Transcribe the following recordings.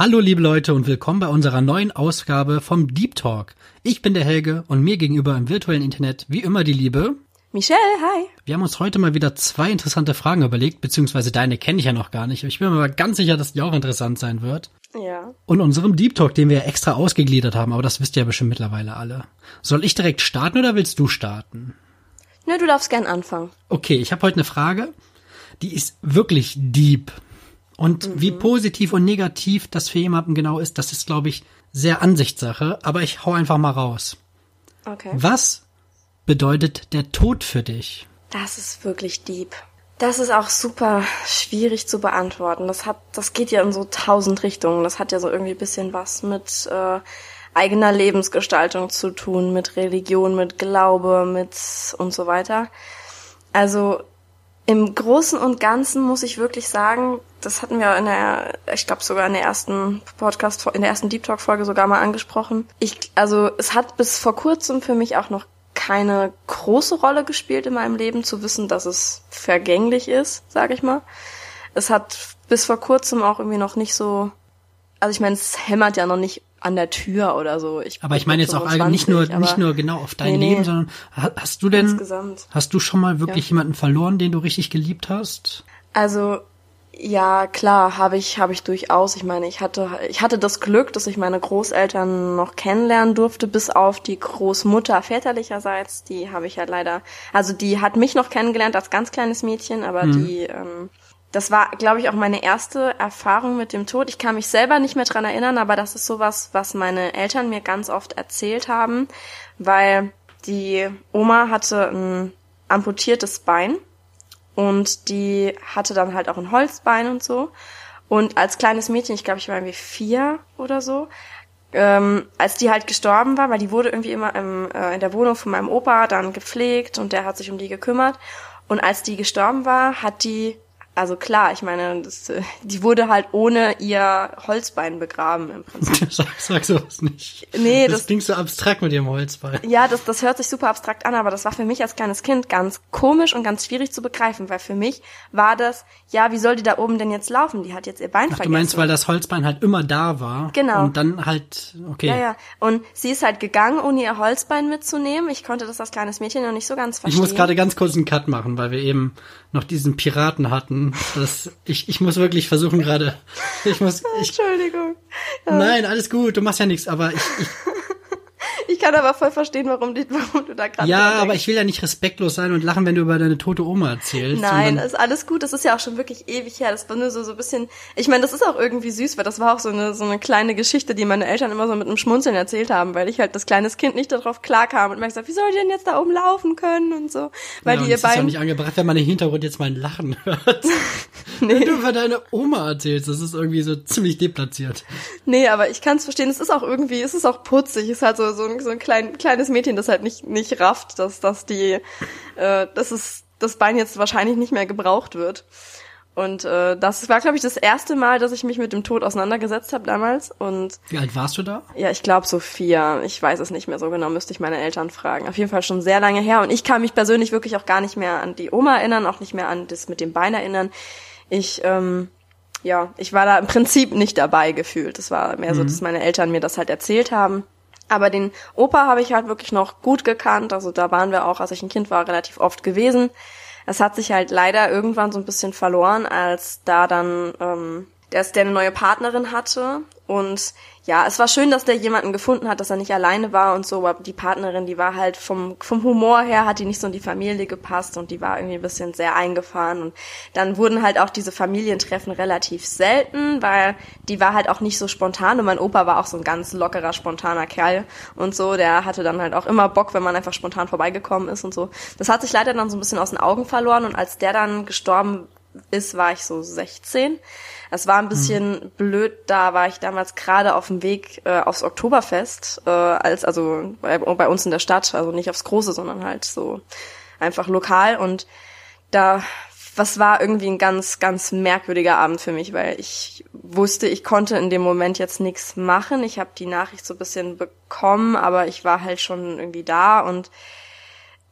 Hallo liebe Leute und willkommen bei unserer neuen Ausgabe vom Deep Talk. Ich bin der Helge und mir gegenüber im virtuellen Internet wie immer die Liebe. Michelle, hi. Wir haben uns heute mal wieder zwei interessante Fragen überlegt, beziehungsweise deine kenne ich ja noch gar nicht. Ich bin mir aber ganz sicher, dass die auch interessant sein wird. Ja. Und unserem Deep Talk, den wir ja extra ausgegliedert haben, aber das wisst ihr ja bestimmt mittlerweile alle. Soll ich direkt starten oder willst du starten? Nö, du darfst gern anfangen. Okay, ich habe heute eine Frage, die ist wirklich deep. Und Mhm. wie positiv und negativ das für jemanden genau ist, das ist, glaube ich, sehr Ansichtssache. Aber ich hau einfach mal raus. Okay. Was bedeutet der Tod für dich? Das ist wirklich deep. Das ist auch super schwierig zu beantworten. Das hat, das geht ja in so tausend Richtungen. Das hat ja so irgendwie ein bisschen was mit äh, eigener Lebensgestaltung zu tun, mit Religion, mit Glaube, mit und so weiter. Also im Großen und Ganzen muss ich wirklich sagen, das hatten wir in der, ich glaube sogar in der ersten Podcast, in der ersten Deep Talk Folge sogar mal angesprochen. Ich, also es hat bis vor kurzem für mich auch noch keine große Rolle gespielt in meinem Leben, zu wissen, dass es vergänglich ist, sage ich mal. Es hat bis vor kurzem auch irgendwie noch nicht so, also ich meine, es hämmert ja noch nicht an der Tür oder so. Ich Aber ich meine jetzt auch allgemein nicht nur 25, nicht nur genau auf dein Nee. Leben, sondern ha- hast du denn Insgesamt. hast du schon mal wirklich Ja. jemanden verloren, den du richtig geliebt hast? Also ja, klar, habe ich habe ich durchaus. Ich meine, ich hatte ich hatte das Glück, dass ich meine Großeltern noch kennenlernen durfte, bis auf die Großmutter väterlicherseits. Die habe ich ja leider, also die hat mich noch kennengelernt als ganz kleines Mädchen, aber die ähm, das war, glaube ich, auch meine erste Erfahrung mit dem Tod. Ich kann mich selber nicht mehr dran erinnern, aber das ist sowas, was meine Eltern mir ganz oft erzählt haben, weil die Oma hatte ein amputiertes Bein und die hatte dann halt auch ein Holzbein und so. Und als kleines Mädchen, ich glaube, ich war irgendwie vier oder so, ähm, als die halt gestorben war, weil die wurde irgendwie immer im, äh, in der Wohnung von meinem Opa dann gepflegt und der hat sich um die gekümmert. Und als die gestorben war, hat die, also klar, ich meine, das, äh, die wurde halt ohne ihr Holzbein begraben im Prinzip. sag, sag sowas nicht. Nee, das, das- klingt so abstrakt mit ihrem Holzbein. Ja, das, das hört sich super abstrakt an, aber das war für mich als kleines Kind ganz komisch und ganz schwierig zu begreifen, weil für mich war das, ja, wie soll die da oben denn jetzt laufen? Die hat jetzt ihr Bein Ach, du vergessen. meinst, weil das Holzbein halt immer da war. Genau. Und dann halt, okay. ja, ja. Und sie ist halt gegangen, ohne ihr Holzbein mitzunehmen. Ich konnte das als kleines Mädchen noch nicht so ganz Ich verstehen. muss gerade ganz kurz einen Cut machen, weil wir eben noch diesen Piraten hatten. Das, ich, ich muss wirklich versuchen gerade. Ich muss. Ich, Entschuldigung. Nein, alles gut, du machst ja nichts, aber ich Ich kann aber voll verstehen, warum, die, warum du da gerade ja, aber ich will ja nicht respektlos sein und lachen, wenn du über deine tote Oma erzählst. Nein, ist alles gut. Das ist ja auch schon wirklich ewig her. Das war nur so, so ein bisschen. Ich meine, das ist auch irgendwie süß, weil das war auch so eine, so eine kleine Geschichte, die meine Eltern immer so mit einem Schmunzeln erzählt haben, weil ich halt das kleines Kind nicht darauf klarkam und mir gesagt, wie soll ich denn jetzt da oben laufen können und so. Weil ja, die ihr es ist auch Bein. nicht angebracht, wenn man im Hintergrund jetzt mal ein Lachen hört. Wenn du über deine Oma erzählst, das ist irgendwie so ziemlich deplatziert. Nee, aber ich kann es verstehen. Es ist auch irgendwie, es ist auch putzig. Es ist halt so, so ein, so ein klein, kleines Mädchen, das halt nicht, nicht rafft, dass, dass die, äh, dass es, das Bein jetzt wahrscheinlich nicht mehr gebraucht wird. Und äh, das war, glaube ich, das erste Mal, dass ich mich mit dem Tod auseinandergesetzt habe damals. Und Wie alt warst du da? ja, ich glaube so vier. Ich weiß es nicht mehr so genau, müsste ich meine Eltern fragen. Auf jeden Fall schon sehr lange her. Und ich kann mich persönlich wirklich auch gar nicht mehr an die Oma erinnern, auch nicht mehr an das mit dem Bein erinnern. Ich, ähm, ja, ich war da im Prinzip nicht dabei gefühlt. Es war mehr so, dass meine Eltern mir das halt erzählt haben. Aber den Opa habe ich halt wirklich noch gut gekannt. Also da waren wir auch, als ich ein Kind war, relativ oft gewesen. Es hat sich halt leider irgendwann so ein bisschen verloren, als da dann ähm, der, der eine neue Partnerin hatte. Und ja, es war schön, dass der jemanden gefunden hat, dass er nicht alleine war und so, aber die Partnerin, die war halt vom, vom Humor her, hat die nicht so in die Familie gepasst und die war irgendwie ein bisschen sehr eingefahren. Und dann wurden halt auch diese Familientreffen relativ selten, weil die war halt auch nicht so spontan und mein Opa war auch so ein ganz lockerer, spontaner Kerl und so. Der hatte dann halt auch immer Bock, wenn man einfach spontan vorbeigekommen ist und so. Das hat sich leider dann so ein bisschen aus den Augen verloren und als der dann gestorben ist, war ich so 16. Es war ein bisschen blöd, da war ich damals gerade auf dem Weg äh, aufs Oktoberfest, äh, als also bei, bei uns in der Stadt, also nicht aufs Große, sondern halt so einfach lokal und da was war irgendwie ein ganz ganz merkwürdiger Abend für mich, weil ich wusste, ich konnte in dem Moment jetzt nichts machen. Ich habe die Nachricht so ein bisschen bekommen, aber ich war halt schon irgendwie da und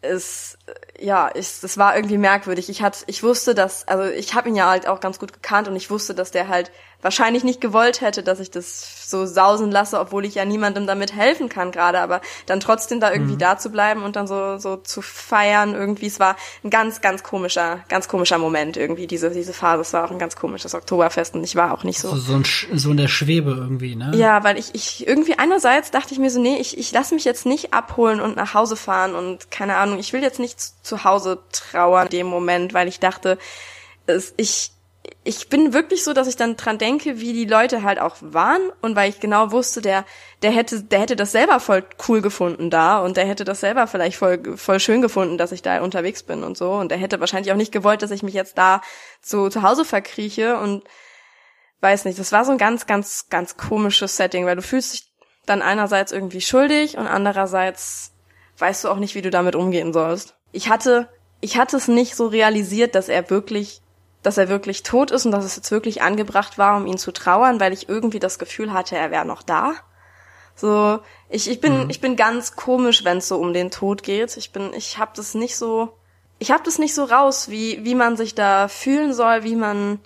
es ja, ich, es war irgendwie merkwürdig. Ich hatte, ich wusste, dass, also ich habe ihn ja halt auch ganz gut gekannt und ich wusste, dass der halt wahrscheinlich nicht gewollt hätte, dass ich das so sausen lasse, obwohl ich ja niemandem damit helfen kann gerade, aber dann trotzdem da irgendwie mhm. da zu bleiben und dann so so zu feiern irgendwie, es war ein ganz ganz komischer, ganz komischer Moment irgendwie diese diese Phase, es war auch ein ganz komisches Oktoberfest und ich war auch nicht so so, so, ein, so in der Schwebe irgendwie, ne? Ja, weil ich ich irgendwie einerseits dachte ich mir so, nee, ich ich lasse mich jetzt nicht abholen und nach Hause fahren und keine Ahnung, ich will jetzt nicht zu Hause trauern in dem Moment, weil ich dachte, es, ich ich bin wirklich so, dass ich dann dran denke, wie die Leute halt auch waren und weil ich genau wusste, der der hätte der hätte das selber voll cool gefunden da und der hätte das selber vielleicht voll voll schön gefunden, dass ich da unterwegs bin und so und der hätte wahrscheinlich auch nicht gewollt, dass ich mich jetzt da so zu Hause verkrieche und weiß nicht, das war so ein ganz ganz ganz komisches Setting, weil du fühlst dich dann einerseits irgendwie schuldig und andererseits weißt du auch nicht, wie du damit umgehen sollst. Ich hatte ich hatte es nicht so realisiert, dass er wirklich dass er wirklich tot ist und dass es jetzt wirklich angebracht war, um ihn zu trauern, weil ich irgendwie das Gefühl hatte, er wäre noch da. So, ich, ich bin, mhm. ich bin ganz komisch, wenn es so um den Tod geht. Ich bin, ich habe das nicht so, ich habe das nicht so raus, wie, wie man sich da fühlen soll, wie man,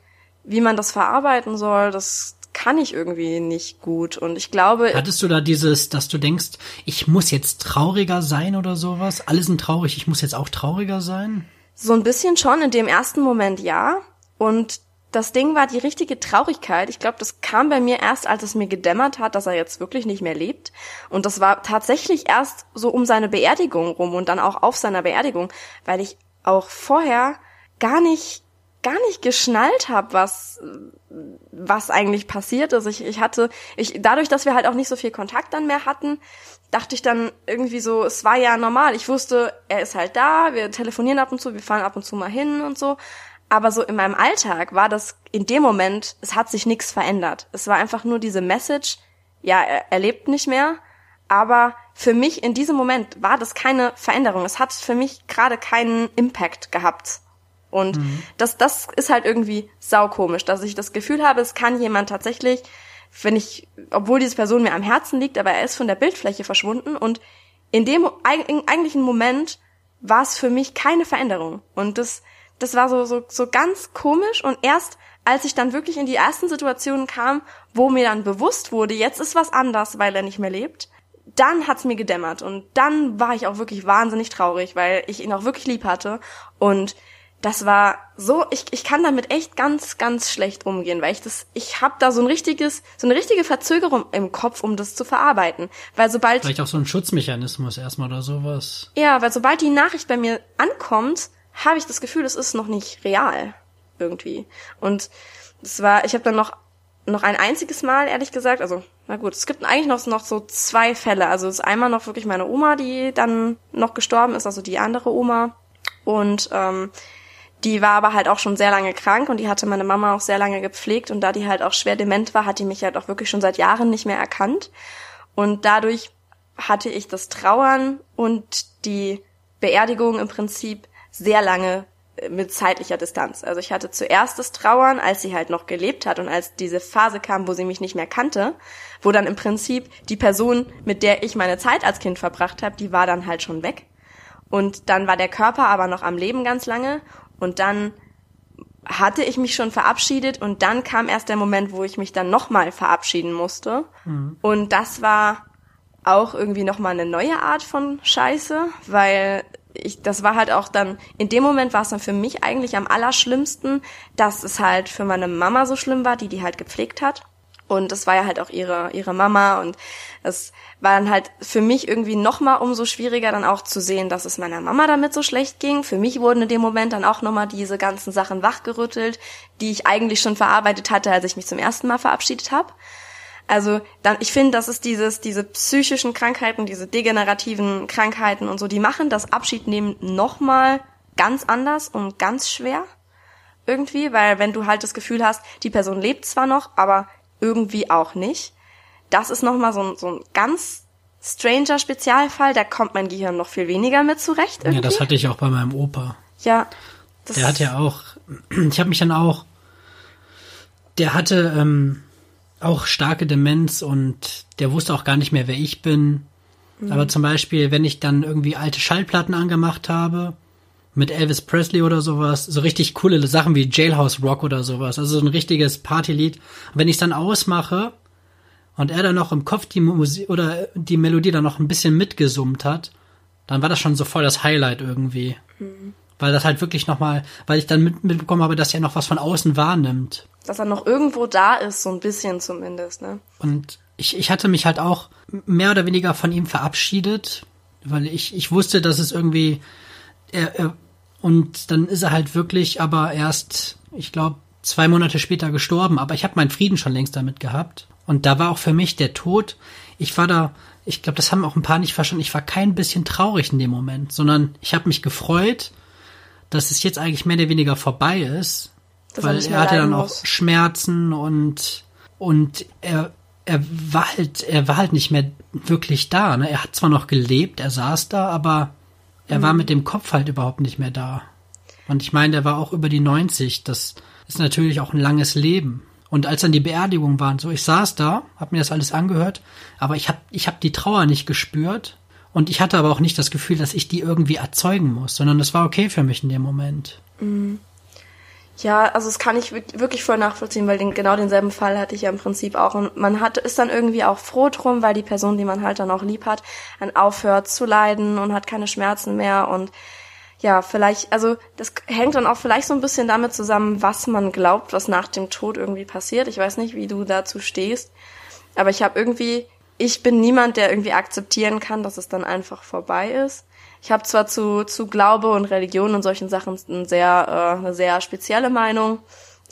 wie man das verarbeiten soll. Das kann ich irgendwie nicht gut. Und ich glaube. Hattest du da dieses, dass du denkst, ich muss jetzt trauriger sein oder sowas? Alle sind traurig, ich muss jetzt auch trauriger sein? So ein bisschen schon, in dem ersten Moment ja. Und das Ding war die richtige Traurigkeit. Ich glaube, das kam bei mir erst, als es mir gedämmert hat, dass er jetzt wirklich nicht mehr lebt. Und das war tatsächlich erst so um seine Beerdigung rum und dann auch auf seiner Beerdigung, weil ich auch vorher gar nicht gar nicht geschnallt habe, was was eigentlich passiert ist. Ich, ich hatte ich dadurch, dass wir halt auch nicht so viel Kontakt dann mehr hatten, dachte ich dann irgendwie so, es war ja normal. Ich wusste, er ist halt da, wir telefonieren ab und zu, wir fahren ab und zu mal hin und so. Aber so in meinem Alltag war das in dem Moment, es hat sich nichts verändert. Es war einfach nur diese Message, ja, er, er lebt nicht mehr. Aber für mich in diesem Moment war das keine Veränderung. Es hat für mich gerade keinen Impact gehabt. Und mhm. das, das ist halt irgendwie saukomisch, dass ich das Gefühl habe, es kann jemand tatsächlich wenn ich, obwohl diese Person mir am Herzen liegt, aber er ist von der Bildfläche verschwunden und in dem eigentlichen Moment war es für mich keine Veränderung. Und das, das war so, so, so ganz komisch und erst als ich dann wirklich in die ersten Situationen kam, wo mir dann bewusst wurde, jetzt ist was anders, weil er nicht mehr lebt, dann hat's mir gedämmert und dann war ich auch wirklich wahnsinnig traurig, weil ich ihn auch wirklich lieb hatte und das war so, ich, ich kann damit echt ganz, ganz schlecht umgehen, weil ich das, ich habe da so ein richtiges, so eine richtige Verzögerung im Kopf, um das zu verarbeiten. Weil sobald. Vielleicht auch so ein Schutzmechanismus erstmal oder sowas. Ja, weil sobald die Nachricht bei mir ankommt, habe ich das Gefühl, es ist noch nicht real. Irgendwie. Und es war, ich habe dann noch, noch ein einziges Mal, ehrlich gesagt, also, na gut, es gibt eigentlich noch, noch so zwei Fälle. Also es ist einmal noch wirklich meine Oma, die dann noch gestorben ist, also die andere Oma. Und ähm, die war aber halt auch schon sehr lange krank und die hatte meine Mama auch sehr lange gepflegt und da die halt auch schwer dement war, hat die mich halt auch wirklich schon seit Jahren nicht mehr erkannt. Und dadurch hatte ich das Trauern und die Beerdigung im Prinzip sehr lange äh, mit zeitlicher Distanz. Also ich hatte zuerst das Trauern, als sie halt noch gelebt hat und als diese Phase kam, wo sie mich nicht mehr kannte, wo dann im Prinzip die Person, mit der ich meine Zeit als Kind verbracht habe, die war dann halt schon weg. Und dann war der Körper aber noch am Leben ganz lange und dann hatte ich mich schon verabschiedet und dann kam erst der Moment, wo ich mich dann nochmal verabschieden musste. Mhm. Und das war auch irgendwie nochmal eine neue Art von Scheiße, weil ich, das war halt auch dann, in dem Moment war es dann für mich eigentlich am allerschlimmsten, dass es halt für meine Mama so schlimm war, die die halt gepflegt hat. Und das war ja halt auch ihre, ihre Mama und es war dann halt für mich irgendwie nochmal umso schwieriger dann auch zu sehen, dass es meiner Mama damit so schlecht ging. Für mich wurden in dem Moment dann auch nochmal diese ganzen Sachen wachgerüttelt, die ich eigentlich schon verarbeitet hatte, als ich mich zum ersten Mal verabschiedet habe. Also dann, ich finde, das ist dieses, diese psychischen Krankheiten, diese degenerativen Krankheiten und so, die machen das Abschiednehmen nochmal ganz anders und ganz schwer irgendwie, weil wenn du halt das Gefühl hast, die Person lebt zwar noch, aber irgendwie auch nicht. Das ist nochmal so ein, so ein ganz stranger Spezialfall, da kommt mein Gehirn noch viel weniger mit zurecht. Irgendwie. Ja, das hatte ich auch bei meinem Opa. Ja. der hat ja auch, ich habe mich dann auch, der hatte ähm, auch starke Demenz und der wusste auch gar nicht mehr, wer ich bin. Mhm. Aber zum Beispiel, wenn ich dann irgendwie alte Schallplatten angemacht habe, mit Elvis Presley oder sowas, so richtig coole Sachen wie Jailhouse Rock oder sowas, also so ein richtiges Partylied. Und wenn ich dann ausmache und er dann noch im Kopf die Musik oder die Melodie dann noch ein bisschen mitgesummt hat, dann war das schon so voll das Highlight irgendwie. Mhm. Weil das halt wirklich nochmal, weil ich dann mit, mitbekommen habe, dass er noch was von außen wahrnimmt. Dass er noch irgendwo da ist, so ein bisschen zumindest, ne? Und ich, ich hatte mich halt auch mehr oder weniger von ihm verabschiedet, weil ich, ich wusste, dass es irgendwie, er, er, und dann ist er halt wirklich aber erst, ich glaube, zwei Monate später gestorben, aber ich habe meinen Frieden schon längst damit gehabt. Und da war auch für mich der Tod, ich war da, ich glaube, das haben auch ein paar nicht verstanden, ich war kein bisschen traurig in dem Moment, sondern ich habe mich gefreut, dass es jetzt eigentlich mehr oder weniger vorbei ist, dass weil er, hatte dann muss. auch Schmerzen und und er er war halt er war halt nicht mehr wirklich da. Ne? Er hat zwar noch gelebt, er saß da, aber er mhm. war mit dem Kopf halt überhaupt nicht mehr da. Und ich meine, der war auch über die 90. Das ist natürlich auch ein langes Leben. Und als dann die Beerdigung waren, so ich saß da, hab mir das alles angehört, aber ich hab ich hab die Trauer nicht gespürt und ich hatte aber auch nicht das Gefühl, dass ich die irgendwie erzeugen muss, sondern es war okay für mich in dem Moment. Mhm. Ja, also das kann ich wirklich voll nachvollziehen, weil den, genau denselben Fall hatte ich ja im Prinzip auch. Und man hat, ist dann irgendwie auch froh drum, weil die Person, die man halt dann auch lieb hat, dann aufhört zu leiden und hat keine Schmerzen mehr und ja, vielleicht, also das hängt dann auch vielleicht so ein bisschen damit zusammen, was man glaubt, was nach dem Tod irgendwie passiert. Ich weiß nicht, wie du dazu stehst, aber ich habe irgendwie, ich bin niemand, der irgendwie akzeptieren kann, dass es dann einfach vorbei ist. Ich habe zwar zu, zu Glaube und Religion und solchen Sachen ein sehr, äh, eine sehr spezielle Meinung.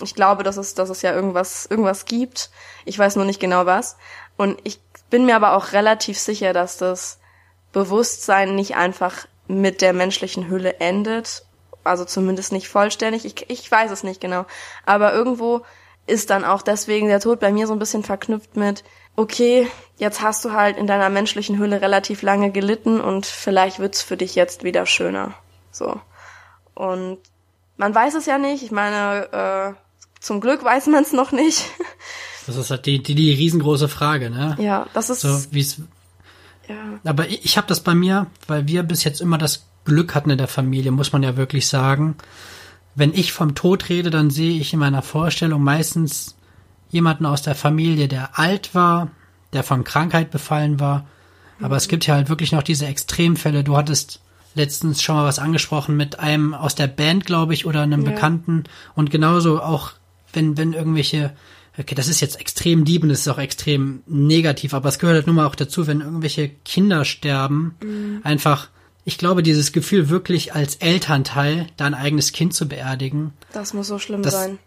Ich glaube, dass es, dass es ja irgendwas, irgendwas gibt. Ich weiß nur nicht genau was. Und ich bin mir aber auch relativ sicher, dass das Bewusstsein nicht einfach mit der menschlichen Hülle endet. Also zumindest nicht vollständig. Ich, ich weiß es nicht genau. Aber irgendwo ist dann auch deswegen der Tod bei mir so ein bisschen verknüpft mit, okay, jetzt hast du halt in deiner menschlichen Hülle relativ lange gelitten und vielleicht wird's für dich jetzt wieder schöner. So. Und man weiß es ja nicht. Ich meine, äh, zum Glück weiß man es noch nicht. Das ist halt die, die, die riesengroße Frage, ne? Ja, das ist. So, wie's, ja. Aber ich, ich habe das bei mir, weil wir bis jetzt immer das Glück hatten in der Familie, muss man ja wirklich sagen. Wenn ich vom Tod rede, dann sehe ich in meiner Vorstellung meistens jemanden aus der Familie, der alt war, der von Krankheit befallen war. Aber mhm. es gibt ja halt wirklich noch diese Extremfälle. Du hattest letztens schon mal was angesprochen mit einem aus der Band, glaube ich, oder einem ja. Bekannten. Und genauso auch, wenn, wenn irgendwelche, okay, das ist jetzt extrem lieb und das ist auch extrem negativ, aber es gehört halt nun mal auch dazu, wenn irgendwelche Kinder sterben, mhm. einfach, ich glaube, dieses Gefühl wirklich als Elternteil dein eigenes Kind zu beerdigen. Das muss so schlimm das, sein.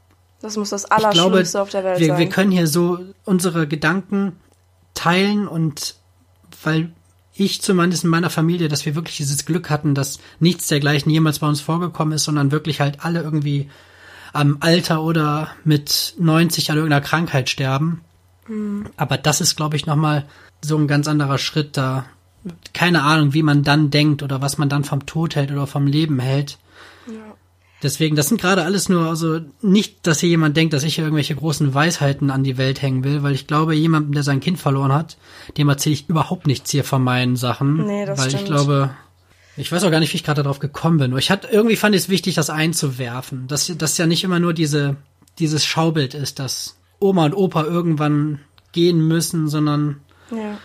Das muss das Allerschlimmste glaube, auf der Welt wir, sein. Wir können hier so unsere Gedanken teilen und weil ich zumindest in meiner Familie, dass wir wirklich dieses Glück hatten, dass nichts dergleichen jemals bei uns vorgekommen ist, sondern wirklich halt alle irgendwie am Alter oder mit 90 an irgendeiner Krankheit sterben. Mhm. Aber das ist, glaube ich, nochmal so ein ganz anderer Schritt da. Keine Ahnung, wie man dann denkt oder was man dann vom Tod hält oder vom Leben hält. Deswegen, das sind gerade alles nur, also nicht, dass hier jemand denkt, dass ich hier irgendwelche großen Weisheiten an die Welt hängen will, weil ich glaube, jemandem, der sein Kind verloren hat, dem erzähle ich überhaupt nichts hier von meinen Sachen. Nee, das weil stimmt. ich glaube, ich weiß auch gar nicht, wie ich gerade darauf gekommen bin. Nur ich hatte, irgendwie fand ich es wichtig, das einzuwerfen. Dass, dass ja nicht immer nur diese, dieses Schaubild ist, dass Oma und Opa irgendwann gehen müssen, sondern ja.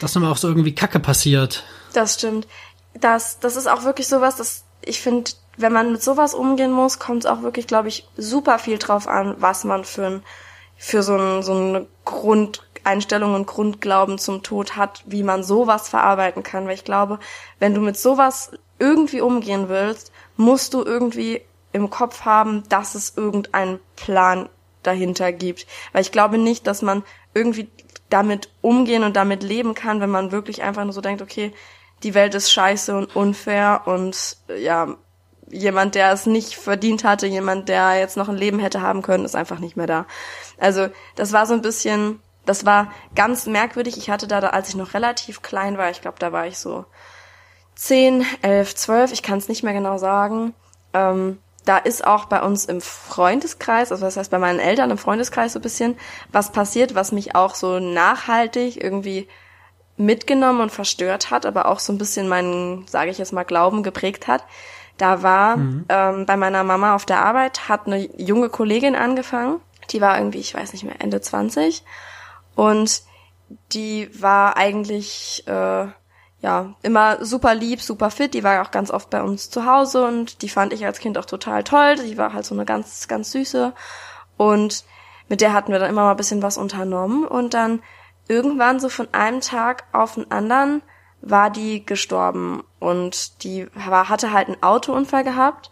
dass nochmal auch so irgendwie Kacke passiert. Das stimmt. Das, das ist auch wirklich sowas, dass ich finde, wenn man mit sowas umgehen muss, kommt es auch wirklich, glaube ich, super viel drauf an, was man für, ein, für so, ein, so eine Grundeinstellung und Grundglauben zum Tod hat, wie man sowas verarbeiten kann. Weil ich glaube, wenn du mit sowas irgendwie umgehen willst, musst du irgendwie im Kopf haben, dass es irgendeinen Plan dahinter gibt. Weil ich glaube nicht, dass man irgendwie damit umgehen und damit leben kann, wenn man wirklich einfach nur so denkt, okay, die Welt ist scheiße und unfair und ja, jemand, der es nicht verdient hatte, jemand, der jetzt noch ein Leben hätte haben können, ist einfach nicht mehr da. Also das war so ein bisschen, das war ganz merkwürdig. Ich hatte da, als ich noch relativ klein war, ich glaube, da war ich so zehn, elf, zwölf, ich kann es nicht mehr genau sagen. Ähm, da ist auch bei uns im Freundeskreis, also das heißt bei meinen Eltern im Freundeskreis so ein bisschen was passiert, was mich auch so nachhaltig irgendwie mitgenommen und verstört hat, aber auch so ein bisschen meinen, sage ich jetzt mal, Glauben geprägt hat Da war mhm. ähm, bei meiner Mama auf der Arbeit, hat eine junge Kollegin angefangen. Die war irgendwie, ich weiß nicht mehr, Ende 20. Und die war eigentlich äh, ja immer super lieb, super fit. Die war auch ganz oft bei uns zu Hause und die fand ich als Kind auch total toll. Die war halt so eine ganz, ganz süße. Und mit der hatten wir dann immer mal ein bisschen was unternommen. Und dann irgendwann so von einem Tag auf den anderen war die gestorben. Und die war, hatte halt einen Autounfall gehabt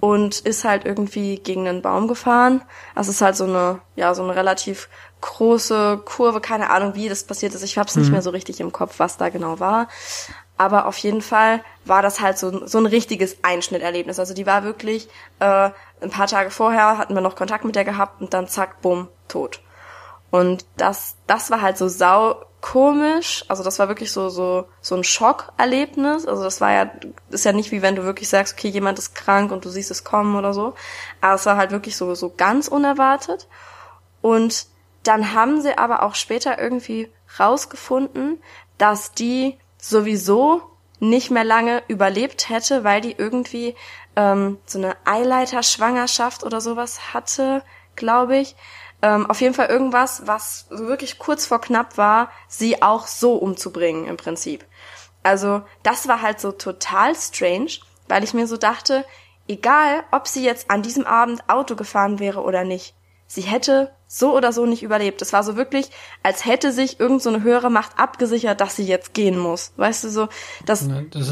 und ist halt irgendwie gegen einen Baum gefahren. Also es ist halt so eine, ja, so eine relativ große Kurve, keine Ahnung, wie das passiert ist. Ich hab's mhm. nicht mehr so richtig im Kopf, was da genau war. Aber auf jeden Fall war das halt so, so ein richtiges Einschnitterlebnis. Also die war wirklich, äh, ein paar Tage vorher hatten wir noch Kontakt mit der gehabt und dann zack, bumm, tot. Und das, das war halt so sau komisch. Also das war wirklich so, so, so ein Schockerlebnis. Also das war ja, ist ja nicht wie wenn du wirklich sagst, okay, jemand ist krank und du siehst es kommen oder so. Aber es war halt wirklich so, so ganz unerwartet. Und dann haben sie aber auch später irgendwie rausgefunden, dass die sowieso nicht mehr lange überlebt hätte, weil die irgendwie ähm, so eine Eileiterschwangerschaft oder sowas hatte, glaube ich. Ähm, auf jeden Fall irgendwas, was wirklich kurz vor knapp war, sie auch so umzubringen im Prinzip. Also das war halt so total strange, weil ich mir so dachte, egal ob sie jetzt an diesem Abend Auto gefahren wäre oder nicht, sie hätte so oder so nicht überlebt. Es war so wirklich, als hätte sich irgend so eine höhere Macht abgesichert, dass sie jetzt gehen muss. Weißt du so, das das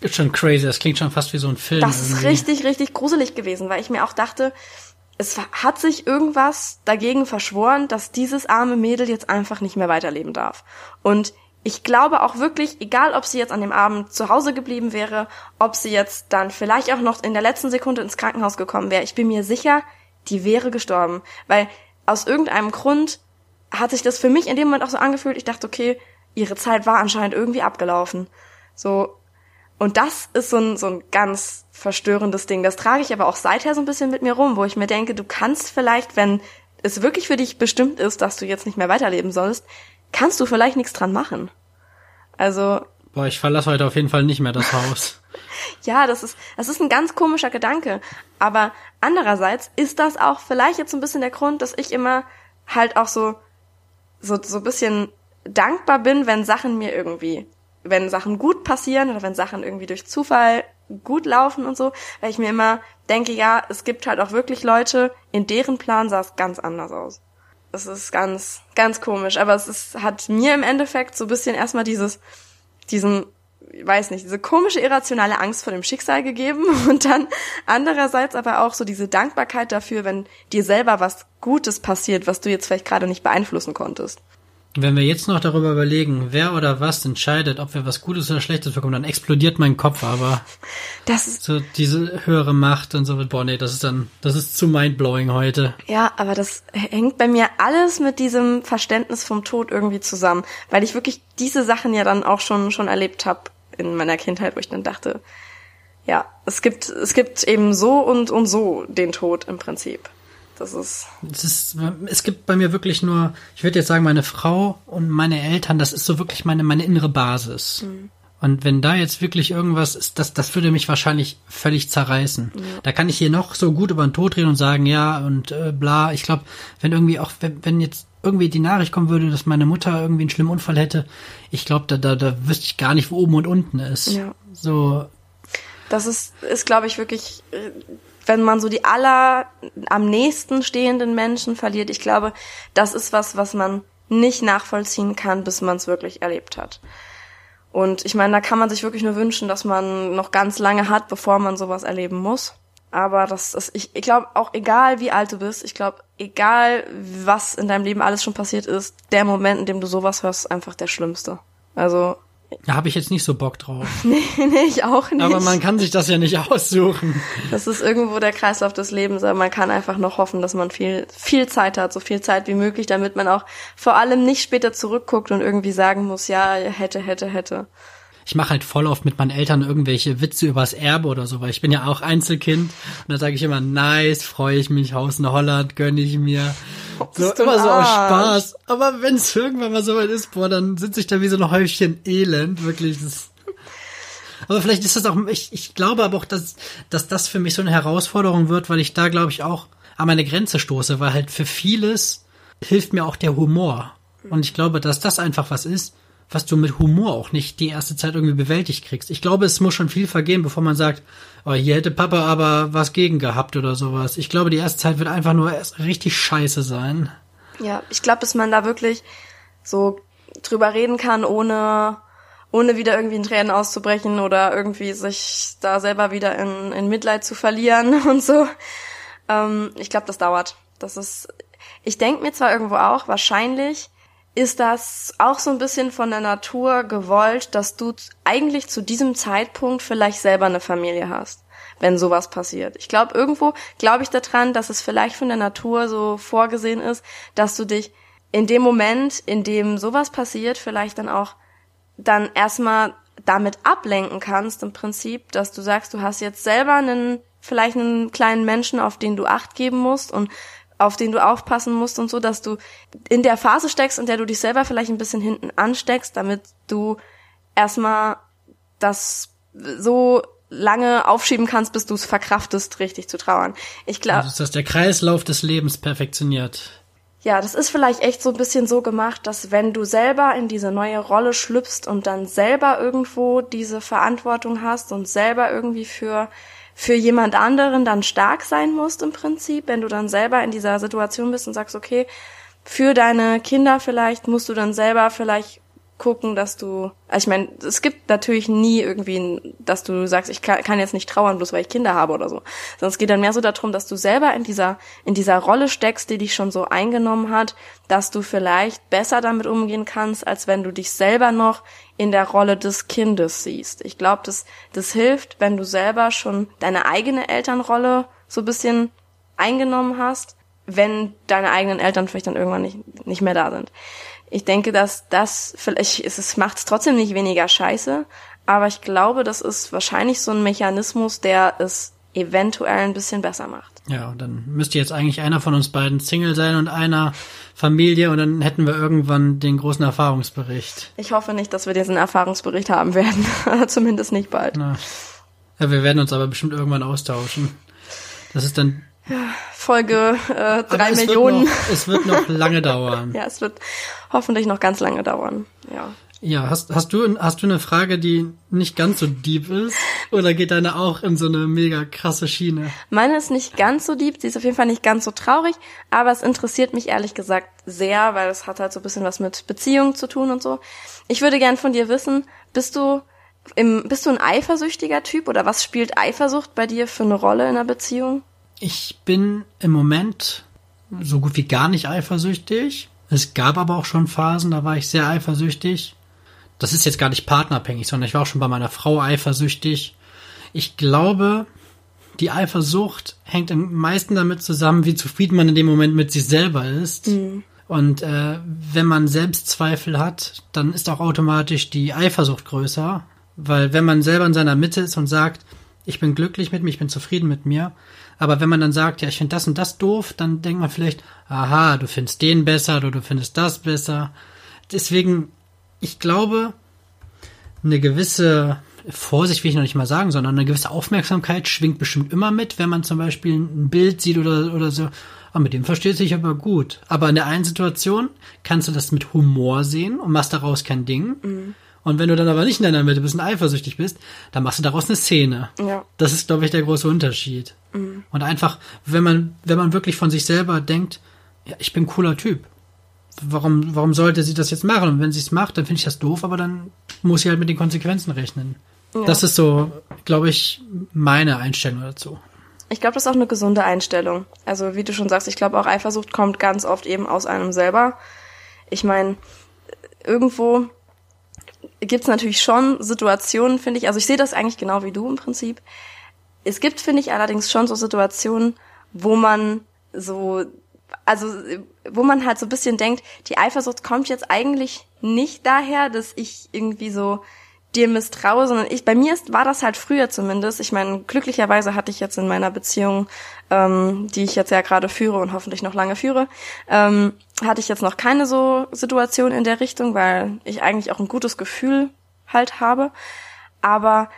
ist schon crazy, das klingt schon fast wie so ein Film. Das irgendwie. ist richtig richtig gruselig gewesen, weil ich mir auch dachte, es hat sich irgendwas dagegen verschworen, dass dieses arme Mädel jetzt einfach nicht mehr weiterleben darf. Und ich glaube auch wirklich, egal ob sie jetzt an dem Abend zu Hause geblieben wäre, ob sie jetzt dann vielleicht auch noch in der letzten Sekunde ins Krankenhaus gekommen wäre, ich bin mir sicher, die wäre gestorben. Weil aus irgendeinem Grund hat sich das für mich in dem Moment auch so angefühlt. Ich dachte, okay, ihre Zeit war anscheinend irgendwie abgelaufen. So. Und das ist so ein, so ein ganz verstörendes Ding. Das trage ich aber auch seither so ein bisschen mit mir rum, wo ich mir denke, du kannst vielleicht, wenn es wirklich für dich bestimmt ist, dass du jetzt nicht mehr weiterleben sollst, kannst du vielleicht nichts dran machen. Also. Boah, ich verlasse heute auf jeden Fall nicht mehr das Haus. ja, das ist, das ist ein ganz komischer Gedanke. Aber andererseits ist das auch vielleicht jetzt ein bisschen der Grund, dass ich immer halt auch so, so, so ein bisschen dankbar bin, wenn Sachen mir irgendwie, wenn Sachen gut passieren oder wenn Sachen irgendwie durch Zufall gut laufen und so, weil ich mir immer denke, ja, es gibt halt auch wirklich Leute, in deren Plan sah es ganz anders aus. Es ist ganz, ganz komisch, aber es ist, hat mir im Endeffekt so ein bisschen erstmal dieses, diesen weiß nicht, diese komische irrationale Angst vor dem Schicksal gegeben und dann andererseits aber auch so diese Dankbarkeit dafür, wenn dir selber was Gutes passiert, was du jetzt vielleicht gerade nicht beeinflussen konntest. Wenn wir jetzt noch darüber überlegen, wer oder was entscheidet, ob wir was Gutes oder Schlechtes bekommen, dann explodiert mein Kopf aber. Das ist so diese höhere Macht und so. Boah, nee, das ist dann, das ist zu mindblowing heute. Ja, aber das hängt bei mir alles mit diesem Verständnis vom Tod irgendwie zusammen, weil ich wirklich diese Sachen ja dann auch schon schon erlebt habe in meiner Kindheit, wo ich dann dachte, ja, es gibt, es gibt eben so und, und so den Tod im Prinzip. Das ist. Es, ist, es gibt bei mir wirklich nur, ich würde jetzt sagen, meine Frau und meine Eltern, das ist so wirklich meine, meine innere Basis. Mhm. Und wenn da jetzt wirklich irgendwas ist, das, das würde mich wahrscheinlich völlig zerreißen. Ja. Da kann ich hier noch so gut über den Tod reden und sagen, ja, und äh, bla. Ich glaube, wenn irgendwie auch, wenn, wenn jetzt irgendwie die Nachricht kommen würde, dass meine Mutter irgendwie einen schlimmen Unfall hätte, ich glaube, da, da, da wüsste ich gar nicht, wo oben und unten ist. Ja. So. Das ist, ist glaube ich, wirklich, wenn man so die aller am nächsten stehenden Menschen verliert, ich glaube, das ist was, was man nicht nachvollziehen kann, bis man es wirklich erlebt hat. Und ich meine, da kann man sich wirklich nur wünschen, dass man noch ganz lange hat, bevor man sowas erleben muss. Aber das ist, ich, ich glaube, auch egal wie alt du bist, ich glaube, egal was in deinem Leben alles schon passiert ist, der Moment, in dem du sowas hörst, ist einfach der schlimmste. Also. Da habe ich jetzt nicht so Bock drauf. nee, nee, ich auch nicht. Aber man kann sich das ja nicht aussuchen. Das ist irgendwo der Kreislauf des Lebens, aber man kann einfach noch hoffen, dass man viel, viel Zeit hat, so viel Zeit wie möglich, damit man auch vor allem nicht später zurückguckt und irgendwie sagen muss, ja, hätte, hätte, hätte ich mache halt voll oft mit meinen Eltern irgendwelche Witze übers Erbe oder so, weil ich bin ja auch Einzelkind und da sage ich immer, nice, freue ich mich, Haus in Holland, gönne ich mir. So, immer so aus Spaß. Aber wenn es irgendwann mal so weit ist, boah, dann sitze ich da wie so ein Häufchen Elend, wirklich. Das Aber vielleicht ist das auch, ich, ich glaube aber auch, dass, dass das für mich so eine Herausforderung wird, weil ich da, glaube ich, auch an meine Grenze stoße, weil halt für vieles hilft mir auch der Humor. Und ich glaube, dass das einfach was ist, was du mit Humor auch nicht die erste Zeit irgendwie bewältigt kriegst. Ich glaube, es muss schon viel vergehen, bevor man sagt, oh, hier hätte Papa aber was gegen gehabt oder sowas. Ich glaube, die erste Zeit wird einfach nur erst richtig scheiße sein. Ja, ich glaube, dass man da wirklich so drüber reden kann, ohne, ohne wieder irgendwie in Tränen auszubrechen oder irgendwie sich da selber wieder in, in Mitleid zu verlieren und so. Ähm, ich glaube, das dauert. Das ist, ich denke mir zwar irgendwo auch, wahrscheinlich ist das auch so ein bisschen von der Natur gewollt, dass du eigentlich zu diesem Zeitpunkt vielleicht selber eine Familie hast, wenn sowas passiert. Ich glaube, irgendwo glaube ich daran, dass es vielleicht von der Natur so vorgesehen ist, dass du dich in dem Moment, in dem sowas passiert, vielleicht dann auch dann erstmal damit ablenken kannst im Prinzip, dass du sagst, du hast jetzt selber einen vielleicht einen kleinen Menschen, auf den du Acht geben musst und auf den du aufpassen musst und so, dass du in der Phase steckst, in der du dich selber vielleicht ein bisschen hinten ansteckst, damit du erstmal das so lange aufschieben kannst, bis du es verkraftest, richtig zu trauern. Ich glaube. Also ist das der Kreislauf des Lebens perfektioniert. Ja, das ist vielleicht echt so ein bisschen so gemacht, dass wenn du selber in diese neue Rolle schlüpfst und dann selber irgendwo diese Verantwortung hast und selber irgendwie für für jemand anderen dann stark sein musst im Prinzip, wenn du dann selber in dieser Situation bist und sagst, okay, für deine Kinder vielleicht musst du dann selber vielleicht gucken, dass du, also ich meine, es gibt natürlich nie irgendwie, dass du sagst, ich kann, jetzt nicht trauern, bloß weil ich Kinder habe oder so. Sondern es geht dann mehr so darum, dass du selber in dieser, in dieser Rolle steckst, die dich schon so eingenommen hat, dass du vielleicht besser damit umgehen kannst, als wenn du dich selber noch in der Rolle des Kindes siehst. Ich glaube, das, das hilft, wenn du selber schon deine eigene Elternrolle so ein bisschen eingenommen hast, wenn deine eigenen Eltern vielleicht dann irgendwann nicht, nicht mehr da sind. Ich denke, dass das vielleicht ist, es macht es trotzdem nicht weniger scheiße, aber ich glaube, das ist wahrscheinlich so ein Mechanismus, der es eventuell ein bisschen besser macht. Ja, und dann müsste jetzt eigentlich einer von uns beiden Single sein und einer Familie und dann hätten wir irgendwann den großen Erfahrungsbericht. Ich hoffe nicht, dass wir diesen Erfahrungsbericht haben werden. Zumindest nicht bald. Na. Ja, wir werden uns aber bestimmt irgendwann austauschen. Das ist dann Folge äh, drei Millionen. Wird noch, es wird noch lange dauern. ja, es wird hoffentlich noch ganz lange dauern. Ja. Ja, hast, hast du hast du eine Frage, die nicht ganz so deep ist? Oder geht deine auch in so eine mega krasse Schiene? Meine ist nicht ganz so deep, sie ist auf jeden Fall nicht ganz so traurig, aber es interessiert mich ehrlich gesagt sehr, weil es hat halt so ein bisschen was mit Beziehungen zu tun und so. Ich würde gern von dir wissen, bist du im, bist du ein eifersüchtiger Typ oder was spielt Eifersucht bei dir für eine Rolle in einer Beziehung? Ich bin im Moment so gut wie gar nicht eifersüchtig. Es gab aber auch schon Phasen, da war ich sehr eifersüchtig. Das ist jetzt gar nicht partnerabhängig, sondern ich war auch schon bei meiner Frau eifersüchtig. Ich glaube, die Eifersucht hängt am meisten damit zusammen, wie zufrieden man in dem Moment mit sich selber ist. Mhm. Und äh, wenn man Selbstzweifel hat, dann ist auch automatisch die Eifersucht größer. Weil wenn man selber in seiner Mitte ist und sagt, ich bin glücklich mit mir, ich bin zufrieden mit mir, aber wenn man dann sagt, ja, ich finde das und das doof, dann denkt man vielleicht, aha, du findest den besser oder du findest das besser. Deswegen, ich glaube, eine gewisse Vorsicht will ich noch nicht mal sagen, sondern eine gewisse Aufmerksamkeit schwingt bestimmt immer mit, wenn man zum Beispiel ein Bild sieht oder, oder so. Ah, mit dem versteht sich aber gut. Aber in der einen Situation kannst du das mit Humor sehen und machst daraus kein Ding. Mhm. Und wenn du dann aber nicht in deiner Mitte bist und eifersüchtig bist, dann machst du daraus eine Szene. Ja. Das ist, glaube ich, der große Unterschied. Mhm. Und einfach, wenn man, wenn man wirklich von sich selber denkt, ja, ich bin ein cooler Typ. Warum, warum sollte sie das jetzt machen? Und wenn sie es macht, dann finde ich das doof, aber dann muss sie halt mit den Konsequenzen rechnen. Ja. Das ist so, glaube ich, meine Einstellung dazu. Ich glaube, das ist auch eine gesunde Einstellung. Also, wie du schon sagst, ich glaube auch Eifersucht kommt ganz oft eben aus einem selber. Ich meine, irgendwo gibt es natürlich schon Situationen, finde ich, also ich sehe das eigentlich genau wie du im Prinzip. Es gibt, finde ich, allerdings schon so Situationen, wo man so, also wo man halt so ein bisschen denkt, die Eifersucht kommt jetzt eigentlich nicht daher, dass ich irgendwie so dir misstraue, sondern ich, bei mir ist, war das halt früher zumindest. Ich meine, glücklicherweise hatte ich jetzt in meiner Beziehung, ähm, die ich jetzt ja gerade führe und hoffentlich noch lange führe, ähm, hatte ich jetzt noch keine so Situation in der Richtung, weil ich eigentlich auch ein gutes Gefühl halt habe. Aber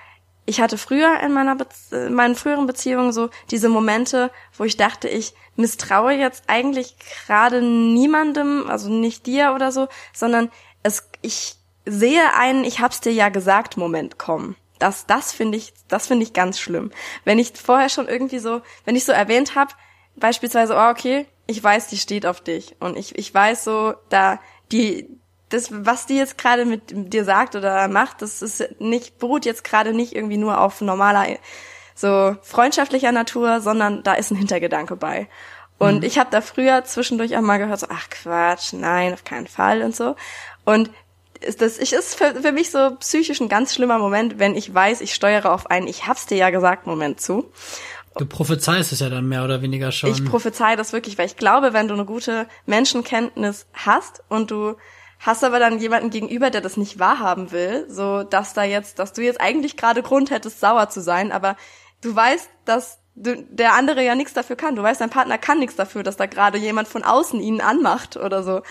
ich hatte früher in meiner Be in meinen früheren Beziehungen so diese Momente, wo ich dachte, ich misstraue jetzt eigentlich gerade niemandem, also nicht dir oder so, sondern es ich sehe einen, ich hab's dir ja gesagt, Moment kommen. Das, das finde ich, das finde ich ganz schlimm. Wenn ich vorher schon irgendwie so, wenn ich so erwähnt habe, beispielsweise, oh, okay, ich weiß, die steht auf dich. Und ich, ich weiß so, da, die, das, was die jetzt gerade mit dir sagt oder macht, das ist nicht, beruht jetzt gerade nicht irgendwie nur auf normaler, so freundschaftlicher Natur, sondern da ist ein Hintergedanke bei. Und mhm. ich habe da früher zwischendurch auch mal gehört, so, ach Quatsch, nein, auf keinen Fall und so. Und ist das ich ist für, für mich so psychisch ein ganz schlimmer Moment, wenn ich weiß, ich steuere auf einen ich hab's dir ja gesagt Moment zu. Du prophezeist es ja dann mehr oder weniger schon. Ich prophezei das wirklich, weil ich glaube, wenn du eine gute Menschenkenntnis hast und du hast aber dann jemanden gegenüber, der das nicht wahrhaben will, so dass da jetzt, dass du jetzt eigentlich gerade Grund hättest, sauer zu sein, aber du weißt, dass du, der andere ja nichts dafür kann. Du weißt, dein Partner kann nichts dafür, dass da gerade jemand von außen ihn anmacht oder so.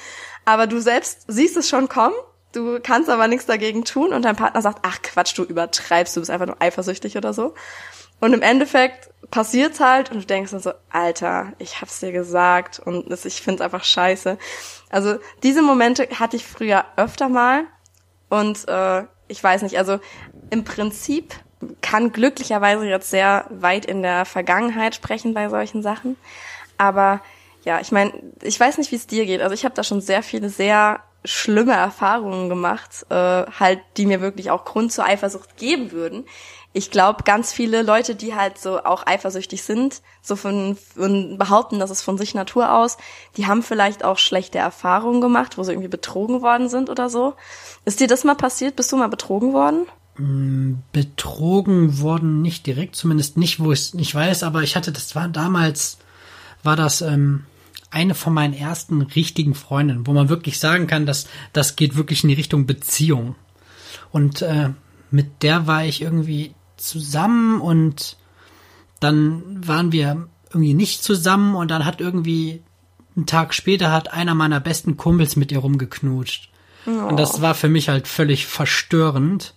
Aber du selbst siehst es schon kommen Du kannst aber nichts dagegen tun und dein Partner sagt, ach Quatsch, du übertreibst, du bist einfach nur eifersüchtig oder so. Und im Endeffekt passiert's halt und du denkst dann so, Alter, ich hab's dir gesagt und ich find's einfach scheiße. Also diese Momente hatte ich früher öfter mal und äh, ich weiß nicht, also im Prinzip kann glücklicherweise jetzt sehr weit in der Vergangenheit sprechen bei solchen Sachen. Aber ja, ich meine, ich weiß nicht, wie es dir geht. Also ich habe da schon sehr viele sehr schlimme Erfahrungen gemacht, äh, halt, die mir wirklich auch Grund zur Eifersucht geben würden. Ich glaube, ganz viele Leute, die halt so auch eifersüchtig sind, so von, von behaupten, dass es von sich Natur aus, die haben vielleicht auch schlechte Erfahrungen gemacht, wo sie irgendwie betrogen worden sind oder so. Ist dir das mal passiert? Bist du mal betrogen worden? Mm, betrogen worden nicht direkt, zumindest nicht, wo ich nicht weiß, aber ich hatte, das war damals, war das ähm, eine von meinen ersten richtigen Freundinnen, wo man wirklich sagen kann, dass das geht wirklich in die Richtung Beziehung. Und äh, mit der war ich irgendwie zusammen und dann waren wir irgendwie nicht zusammen und dann hat irgendwie einen Tag später hat einer meiner besten Kumpels mit ihr rumgeknutscht. Oh. Und das war für mich halt völlig verstörend,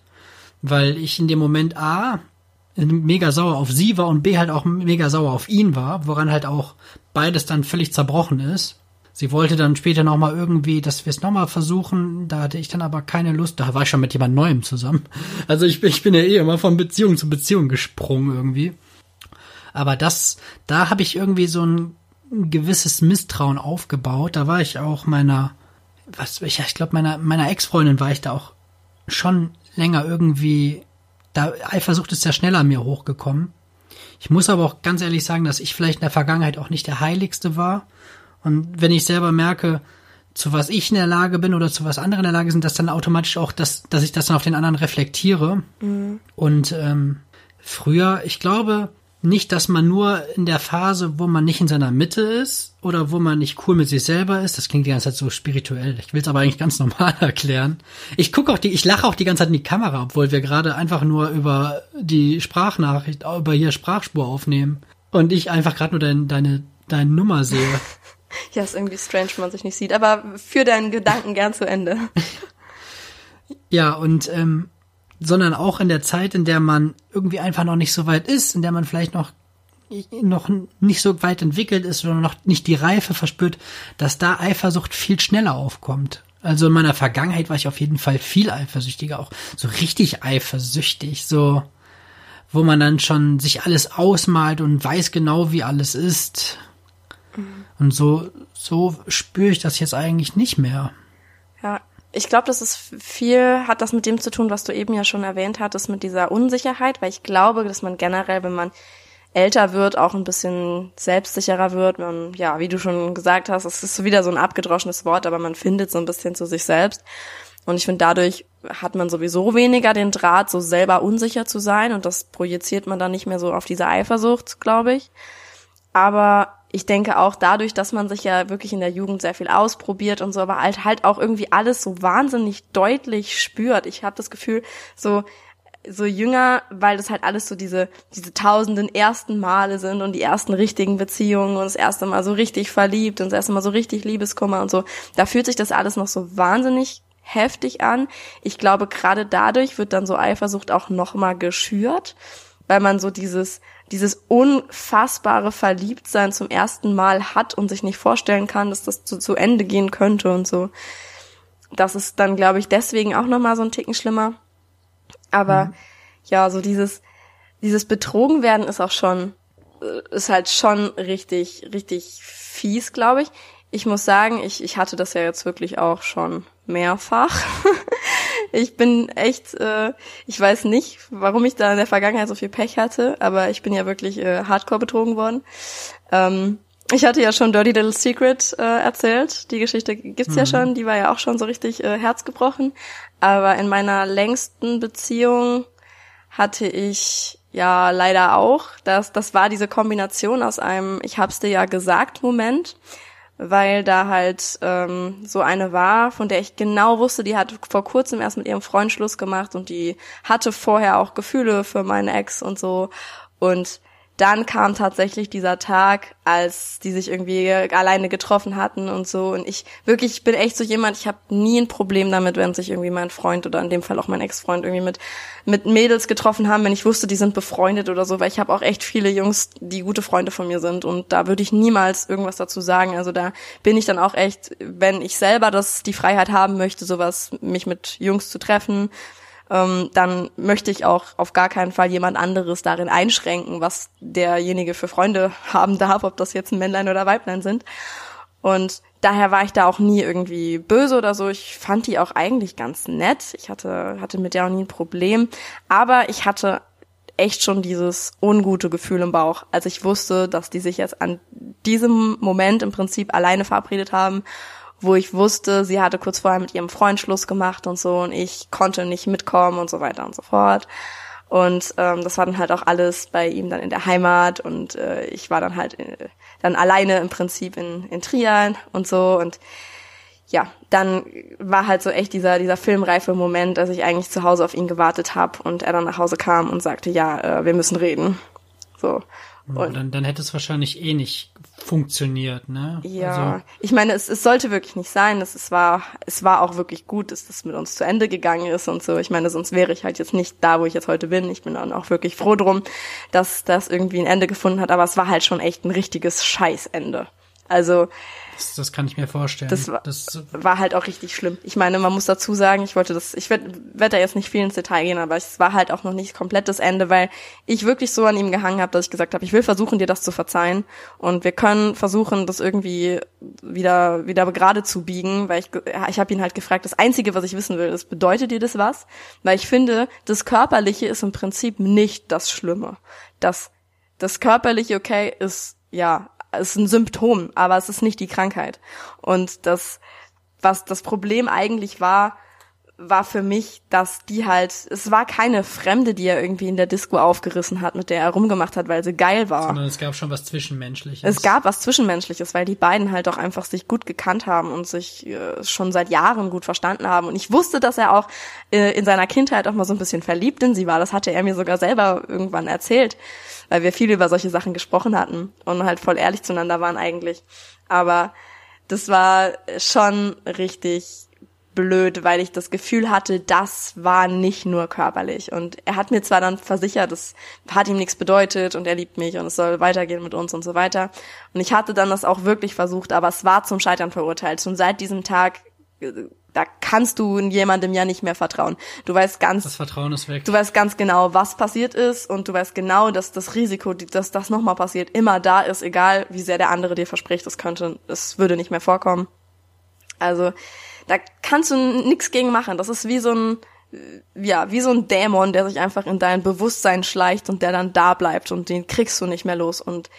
weil ich in dem Moment A mega sauer auf sie war und B halt auch mega sauer auf ihn war, woran halt auch beides dann völlig zerbrochen ist. Sie wollte dann später nochmal irgendwie, dass wir es nochmal versuchen. Da hatte ich dann aber keine Lust. Da war ich schon mit jemand Neuem zusammen. Also ich, ich bin ja eh immer von Beziehung zu Beziehung gesprungen irgendwie. Aber das, da habe ich irgendwie so ein, gewisses Misstrauen aufgebaut. Da war ich auch meiner, was, ich, ich glaube meiner meiner Ex-Freundin war ich da auch schon länger irgendwie da Eifersucht ist ja schneller mir hochgekommen. Ich muss aber auch ganz ehrlich sagen, dass ich vielleicht in der Vergangenheit auch nicht der Heiligste war. Und wenn ich selber merke, zu was ich in der Lage bin oder zu was andere in der Lage sind, dass dann automatisch auch, das, dass ich das dann auf den anderen reflektiere. Mhm. Und ähm, früher, ich glaube, nicht, dass man nur in der Phase, wo man nicht in seiner Mitte ist oder wo man nicht cool mit sich selber ist, das klingt die ganze Zeit so spirituell. Ich will es aber eigentlich ganz normal erklären. Ich gucke auch die, ich lache auch die ganze Zeit in die Kamera, obwohl wir gerade einfach nur über die Sprachnachricht, über hier Sprachspur aufnehmen und ich einfach gerade nur dein, deine, deine Nummer sehe. ja, ist irgendwie strange, wenn man sich nicht sieht, aber für deinen Gedanken gern zu Ende. ja, und ähm, sondern auch in der Zeit, in der man irgendwie einfach noch nicht so weit ist, in der man vielleicht noch noch nicht so weit entwickelt ist oder noch nicht die Reife verspürt, dass da Eifersucht viel schneller aufkommt. Also in meiner Vergangenheit war ich auf jeden Fall viel eifersüchtiger, auch so richtig eifersüchtig, so wo man dann schon sich alles ausmalt und weiß genau, wie alles ist. Mhm. Und so so spüre ich das jetzt eigentlich nicht mehr. Ja, ich glaube, das ist viel, hat das mit dem zu tun, was du eben ja schon erwähnt hattest, mit dieser Unsicherheit, weil ich glaube, dass man generell, wenn man älter wird, auch ein bisschen selbstsicherer wird. Man, ja, wie du schon gesagt hast, es ist wieder so ein abgedroschenes Wort, aber man findet so ein bisschen zu sich selbst. Und ich finde, dadurch hat man sowieso weniger den Draht, so selber unsicher zu sein. Und das projiziert man dann nicht mehr so auf diese Eifersucht, glaube ich. Aber ich denke auch dadurch, dass man sich ja wirklich in der Jugend sehr viel ausprobiert und so, aber halt halt auch irgendwie alles so wahnsinnig deutlich spürt. Ich habe das Gefühl, so so jünger, weil das halt alles so diese diese tausenden ersten Male sind und die ersten richtigen Beziehungen und das erste Mal so richtig verliebt und das erste Mal so richtig Liebeskummer und so. Da fühlt sich das alles noch so wahnsinnig heftig an. Ich glaube, gerade dadurch wird dann so Eifersucht auch nochmal geschürt, weil man so dieses, dieses unfassbare Verliebtsein zum ersten Mal hat und sich nicht vorstellen kann, dass das zu, zu Ende gehen könnte und so. Das ist dann, glaube ich, deswegen auch nochmal so ein Ticken schlimmer. Aber mhm. ja, so dieses, dieses Betrogen werden ist auch schon, äh, ist halt schon richtig, richtig fies, glaube ich. Ich muss sagen, ich, ich hatte das ja jetzt wirklich auch schon mehrfach. ich bin echt, äh, ich weiß nicht, warum ich da in der Vergangenheit so viel Pech hatte, aber ich bin ja wirklich äh, hardcore betrogen worden. Ähm, ich hatte ja schon Dirty Little Secret äh, erzählt. Die Geschichte gibt's mhm. ja schon, die war ja auch schon so richtig äh, herzgebrochen. Aber in meiner längsten Beziehung hatte ich ja leider auch. Das, das war diese Kombination aus einem Ich hab's dir ja gesagt Moment weil da halt ähm, so eine war, von der ich genau wusste, die hat vor kurzem erst mit ihrem Freund Schluss gemacht und die hatte vorher auch Gefühle für meinen Ex und so. Und dann kam tatsächlich dieser Tag, als die sich irgendwie alleine getroffen hatten und so. Und ich wirklich, ich bin echt so jemand, ich habe nie ein Problem damit, wenn sich irgendwie mein Freund oder in dem Fall auch mein Ex-Freund irgendwie mit, mit Mädels getroffen haben, wenn ich wusste, die sind befreundet oder so, weil ich habe auch echt viele Jungs, die gute Freunde von mir sind. Und da würde ich niemals irgendwas dazu sagen. Also da bin ich dann auch echt, wenn ich selber das die Freiheit haben möchte, sowas, mich mit Jungs zu treffen, ähm, dann möchte ich auch auf gar keinen Fall jemand anderes darin einschränken, was derjenige für Freunde haben darf, ob das jetzt ein Männlein oder Weiblein sind. Und daher war ich da auch nie irgendwie böse oder so. Ich fand die auch eigentlich ganz nett. Ich hatte, hatte mit der auch nie ein Problem. Aber ich hatte echt schon dieses ungute Gefühl im Bauch, als ich wusste, dass die sich jetzt an diesem Moment im Prinzip alleine verabredet haben wo ich wusste, sie hatte kurz vorher mit ihrem Freund Schluss gemacht und so und ich konnte nicht mitkommen und so weiter und so fort. Und ähm, das war dann halt auch alles bei ihm dann in der Heimat und äh, ich war dann halt äh, dann alleine im Prinzip in, in Trier und so und ja, dann war halt so echt dieser dieser filmreife Moment, dass ich eigentlich zu Hause auf ihn gewartet habe und er dann nach Hause kam und sagte, ja, äh, wir müssen reden. So und dann, dann hätte es wahrscheinlich eh nicht funktioniert, ne? Ja, also. ich meine, es, es sollte wirklich nicht sein. Es, es war, es war auch wirklich gut, dass das mit uns zu Ende gegangen ist und so. Ich meine, sonst wäre ich halt jetzt nicht da, wo ich jetzt heute bin. Ich bin dann auch wirklich froh drum, dass das irgendwie ein Ende gefunden hat. Aber es war halt schon echt ein richtiges Scheißende. Also das, das kann ich mir vorstellen. Das, war, das war halt auch richtig schlimm. Ich meine, man muss dazu sagen, ich wollte das, ich werde werd da jetzt nicht viel ins Detail gehen, aber es war halt auch noch nicht komplett das Ende, weil ich wirklich so an ihm gehangen habe, dass ich gesagt habe, ich will versuchen, dir das zu verzeihen und wir können versuchen, das irgendwie wieder wieder gerade zu biegen, weil ich ich habe ihn halt gefragt, das einzige, was ich wissen will, ist, bedeutet dir das was? Weil ich finde, das körperliche ist im Prinzip nicht das Schlimme. Das das körperliche okay ist ja ist ein Symptom, aber es ist nicht die Krankheit. Und das, was das Problem eigentlich war, war für mich, dass die halt, es war keine Fremde, die er irgendwie in der Disco aufgerissen hat, mit der er rumgemacht hat, weil sie geil war. Sondern es gab schon was Zwischenmenschliches. Es gab was Zwischenmenschliches, weil die beiden halt auch einfach sich gut gekannt haben und sich äh, schon seit Jahren gut verstanden haben. Und ich wusste, dass er auch äh, in seiner Kindheit auch mal so ein bisschen verliebt in sie war. Das hatte er mir sogar selber irgendwann erzählt weil wir viel über solche Sachen gesprochen hatten und halt voll ehrlich zueinander waren eigentlich. Aber das war schon richtig blöd, weil ich das Gefühl hatte, das war nicht nur körperlich. Und er hat mir zwar dann versichert, es hat ihm nichts bedeutet und er liebt mich und es soll weitergehen mit uns und so weiter. Und ich hatte dann das auch wirklich versucht, aber es war zum Scheitern verurteilt. Schon seit diesem Tag äh, da kannst du jemandem ja nicht mehr vertrauen. Du weißt ganz, das Vertrauen ist weg. Du weißt ganz genau, was passiert ist und du weißt genau, dass das Risiko, dass das nochmal passiert, immer da ist, egal wie sehr der andere dir verspricht, es könnte, es würde nicht mehr vorkommen. Also da kannst du nichts gegen machen. Das ist wie so ein, ja, wie so ein Dämon, der sich einfach in dein Bewusstsein schleicht und der dann da bleibt und den kriegst du nicht mehr los. Und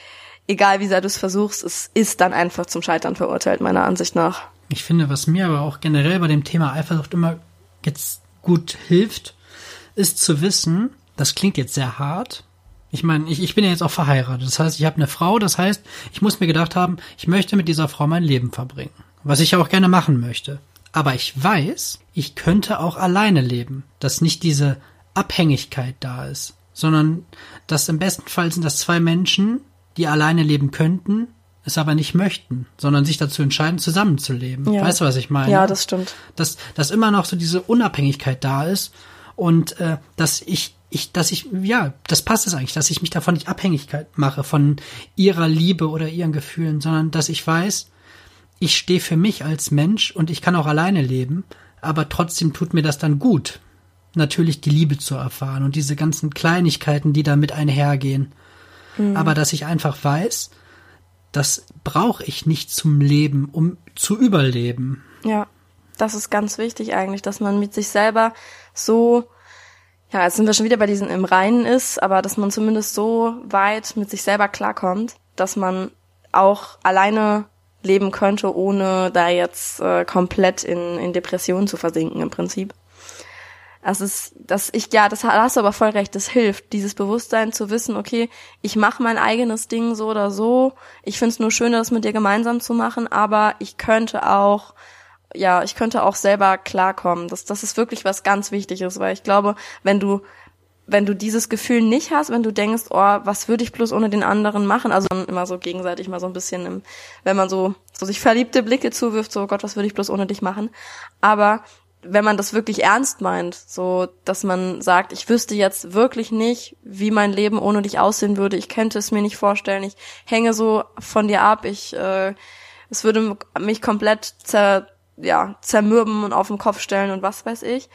egal wie sehr du es versuchst, es ist dann einfach zum Scheitern verurteilt, meiner Ansicht nach. Ich finde, was mir aber auch generell bei dem Thema Eifersucht immer jetzt gut hilft, ist zu wissen, das klingt jetzt sehr hart. Ich meine, ich, ich bin ja jetzt auch verheiratet. Das heißt, ich habe eine Frau. Das heißt, ich muss mir gedacht haben, ich möchte mit dieser Frau mein Leben verbringen. Was ich auch gerne machen möchte. Aber ich weiß, ich könnte auch alleine leben. Dass nicht diese Abhängigkeit da ist. Sondern dass im besten Fall sind das zwei Menschen, die alleine leben könnten, es aber nicht möchten, sondern sich dazu entscheiden, zusammenzuleben. Ja. Weißt du, was ich meine? Ja, das stimmt. Dass, dass immer noch so diese Unabhängigkeit da ist und äh, dass ich, ich, dass ich, ja, das passt es eigentlich, dass ich mich davon nicht Abhängigkeit mache, von ihrer Liebe oder ihren Gefühlen, sondern dass ich weiß, ich stehe für mich als Mensch und ich kann auch alleine leben, aber trotzdem tut mir das dann gut, natürlich die Liebe zu erfahren und diese ganzen Kleinigkeiten, die damit einhergehen. Aber dass ich einfach weiß, das brauche ich nicht zum Leben, um zu überleben. Ja, das ist ganz wichtig eigentlich, dass man mit sich selber so, ja, jetzt sind wir schon wieder bei diesen im Reinen ist, aber dass man zumindest so weit mit sich selber klarkommt, dass man auch alleine leben könnte, ohne da jetzt äh, komplett in, in Depressionen zu versinken im Prinzip. Das ist, das ich, ja, das da hast du aber voll recht, das hilft, dieses Bewusstsein zu wissen, okay, ich mache mein eigenes Ding so oder so. Ich find's nur schön, das mit dir gemeinsam zu machen, aber ich könnte auch, ja, ich könnte auch selber klarkommen. Das, das ist wirklich was ganz Wichtiges, weil ich glaube, wenn du wenn du dieses Gefühl nicht hast, wenn du denkst, oh, was würde ich bloß ohne den anderen machen? Also immer so gegenseitig mal so ein bisschen, im, wenn man so, so sich verliebte Blicke zuwirft, so Gott, was würde ich bloß ohne dich machen? Aber wenn man das wirklich ernst meint, so, dass man sagt, ich wüsste jetzt wirklich nicht, wie mein Leben ohne dich aussehen würde, ich könnte es mir nicht vorstellen, ich hänge so von dir ab, ich, äh, es würde mich komplett zer, ja, zermürben und auf den Kopf stellen und was weiß ich.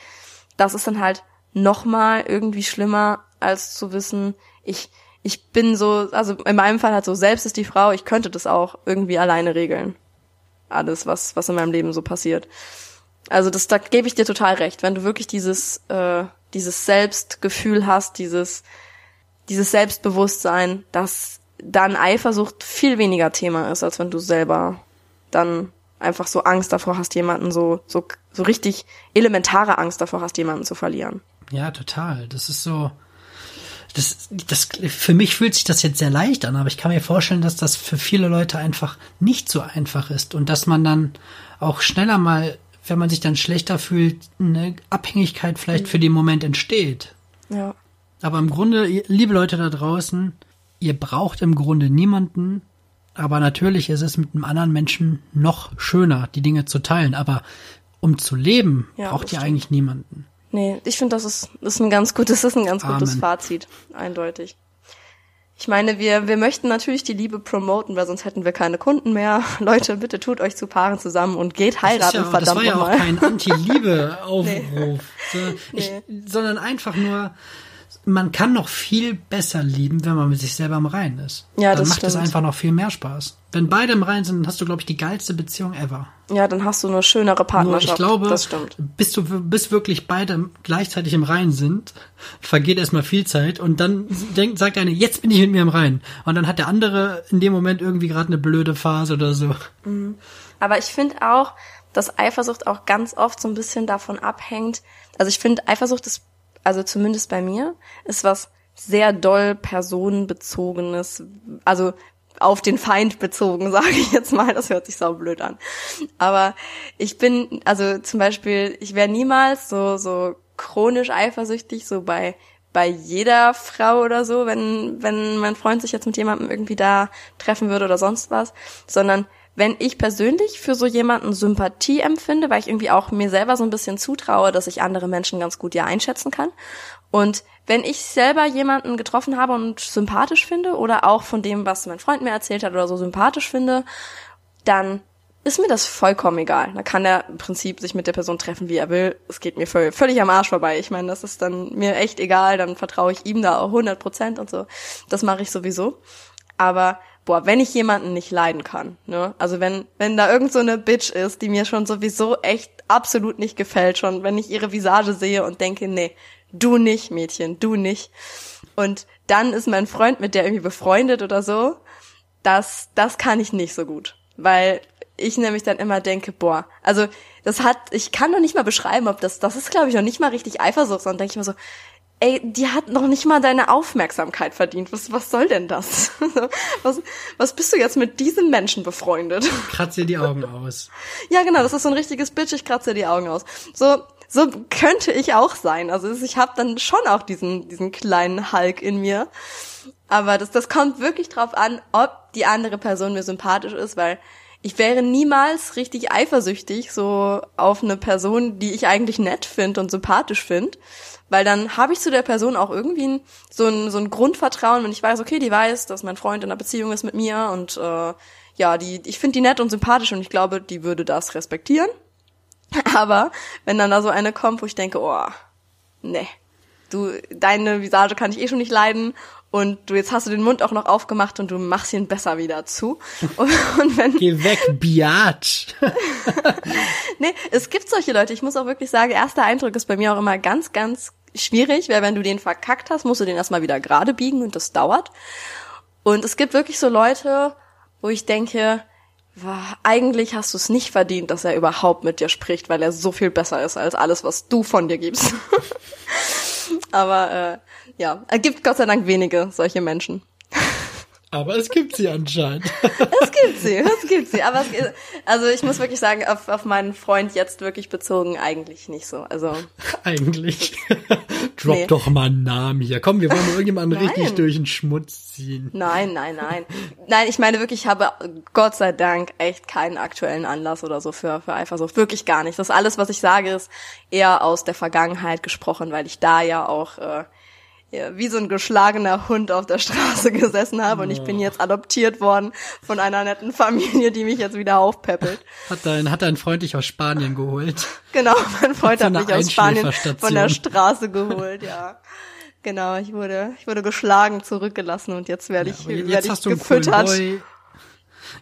Das ist dann halt nochmal irgendwie schlimmer, als zu wissen, ich, ich bin so, also in meinem Fall halt so, selbst ist die Frau, ich könnte das auch irgendwie alleine regeln. Alles, was, was in meinem Leben so passiert. Also das, da gebe ich dir total recht, wenn du wirklich dieses, äh, dieses Selbstgefühl hast, dieses, dieses Selbstbewusstsein, dass dann Eifersucht viel weniger Thema ist, als wenn du selber dann einfach so Angst davor hast, jemanden so, so, so richtig elementare Angst davor hast, jemanden zu verlieren. Ja, total. Das ist so. Das, das, für mich fühlt sich das jetzt sehr leicht an, aber ich kann mir vorstellen, dass das für viele Leute einfach nicht so einfach ist und dass man dann auch schneller mal, wenn man sich dann schlechter fühlt, eine Abhängigkeit vielleicht für den Moment entsteht. Ja. Aber im Grunde, liebe Leute da draußen, ihr braucht im Grunde niemanden, aber natürlich ist es mit einem anderen Menschen noch schöner, die Dinge zu teilen. Aber um zu leben, Ja, braucht ihr stimmt. eigentlich niemanden. Nee, ich finde, das ist, das ist ein ganz gutes, das ist ein ganz gutes Amen. Fazit, eindeutig. Ich meine, wir, wir möchten natürlich die Liebe promoten, weil sonst hätten wir keine Kunden mehr. Leute, bitte tut euch zu Paaren zusammen und geht heiraten, das, ja, das verdammt war ja auch nochmal. kein Anti-Liebe-Aufruf, ich, Nee. sondern einfach nur, man kann noch viel besser lieben, wenn man mit sich selber im Reinen ist. Ja, Dann das macht es einfach noch viel mehr Spaß. Wenn beide im Reinen sind, dann hast du, glaube ich, die geilste Beziehung ever. Ja, dann hast du eine schönere Nur Partnerschaft. ich glaube, das stimmt. bis du bis wirklich beide gleichzeitig im Reinen sind, vergeht erstmal viel Zeit und dann denkt, sagt eine, jetzt bin ich mit mir im Reinen. Und dann hat der andere in dem Moment irgendwie gerade eine blöde Phase oder so. Aber ich finde auch, dass Eifersucht auch ganz oft so ein bisschen davon abhängt. Also ich finde, Eifersucht ist, also zumindest bei mir, ist was sehr doll personenbezogenes, also auf den Feind bezogen, sage ich jetzt mal. Das hört sich sau blöd an. Aber ich bin, also zum Beispiel, ich wäre niemals so, so chronisch eifersüchtig, so bei bei jeder Frau oder so, wenn, wenn mein Freund sich jetzt mit jemandem irgendwie da treffen würde oder sonst was, sondern wenn ich persönlich für so jemanden Sympathie empfinde, weil ich irgendwie auch mir selber so ein bisschen zutraue, dass ich andere Menschen ganz gut ja einschätzen kann. Und wenn ich selber jemanden getroffen habe und sympathisch finde oder auch von dem, was mein Freund mir erzählt hat oder so sympathisch finde, dann ist mir das vollkommen egal. Da kann er im Prinzip sich mit der Person treffen, wie er will. Es geht mir völlig, am Arsch vorbei. Ich meine, das ist dann mir echt egal. Dann vertraue ich ihm da auch 100 Prozent und so. Das mache ich sowieso. Aber boah, wenn ich jemanden nicht leiden kann, ne? Also wenn wenn da irgend so eine Bitch ist, die mir schon sowieso echt absolut nicht gefällt, schon wenn ich ihre Visage sehe und denke, nee, du nicht, Mädchen, du nicht. Und dann ist mein Freund mit der irgendwie befreundet oder so. Das das kann ich nicht so gut, weil ich nämlich dann immer denke, boah, also das hat, ich kann noch nicht mal beschreiben, ob das, das ist glaube ich noch nicht mal richtig Eifersucht, sondern denke ich mir so, ey, die hat noch nicht mal deine Aufmerksamkeit verdient. Was, was soll denn das? was, was bist du jetzt mit diesem Menschen befreundet? Kratz dir die Augen aus. ja, genau, das ist so ein richtiges Bitch, ich kratze dir die Augen aus. So, so könnte ich auch sein. Also ich habe dann schon auch diesen, diesen kleinen Hulk in mir. Aber das, das kommt wirklich drauf an, ob die andere Person mir sympathisch ist, weil ich wäre niemals richtig eifersüchtig so auf eine Person, die ich eigentlich nett finde und sympathisch finde. Weil dann habe ich zu der Person auch irgendwie ein, so, ein, so ein Grundvertrauen, wenn ich weiß, okay, die weiß, dass mein Freund in einer Beziehung ist mit mir und äh, ja, die, ich finde die nett und sympathisch und ich glaube, die würde das respektieren. Aber wenn dann da so eine kommt, wo ich denke, oh, nee, du, deine Visage kann ich eh schon nicht leiden und du jetzt hast du den Mund auch noch aufgemacht und du machst ihn besser wieder zu. Und, und wenn Geh weg, Biatch. nee, es gibt solche Leute. Ich muss auch wirklich sagen, erster Eindruck ist bei mir auch immer ganz, ganz schwierig, weil wenn du den verkackt hast, musst du den erstmal wieder gerade biegen und das dauert. Und es gibt wirklich so Leute, wo ich denke, eigentlich hast du es nicht verdient, dass er überhaupt mit dir spricht, weil er so viel besser ist als alles, was du von dir gibst. Aber äh, ja, es gibt Gott sei Dank wenige solche Menschen. Aber es gibt sie anscheinend. es gibt sie, es gibt sie. Aber es, also ich muss wirklich sagen, auf, auf meinen Freund jetzt wirklich bezogen eigentlich nicht so. Also eigentlich. Drop nee. doch mal einen Namen hier. Komm, wir wollen mal irgendjemanden nein. richtig durch den Schmutz ziehen. Nein, nein, nein. Nein, ich meine wirklich, ich habe Gott sei Dank echt keinen aktuellen Anlass oder so für, für Eifersucht. Wirklich gar nicht. Das alles, was ich sage, ist eher aus der Vergangenheit gesprochen, weil ich da ja auch äh, ja, wie so ein geschlagener Hund auf der Straße gesessen habe und ich bin jetzt adoptiert worden von einer netten Familie, die mich jetzt wieder aufpäppelt. Hat dein, hat dein Freund dich aus Spanien geholt? Genau, mein Freund hat mich aus Spanien von der Straße geholt, ja. Genau, ich wurde, ich wurde geschlagen, zurückgelassen und jetzt werde ich, ja, jetzt werde ich gefüttert.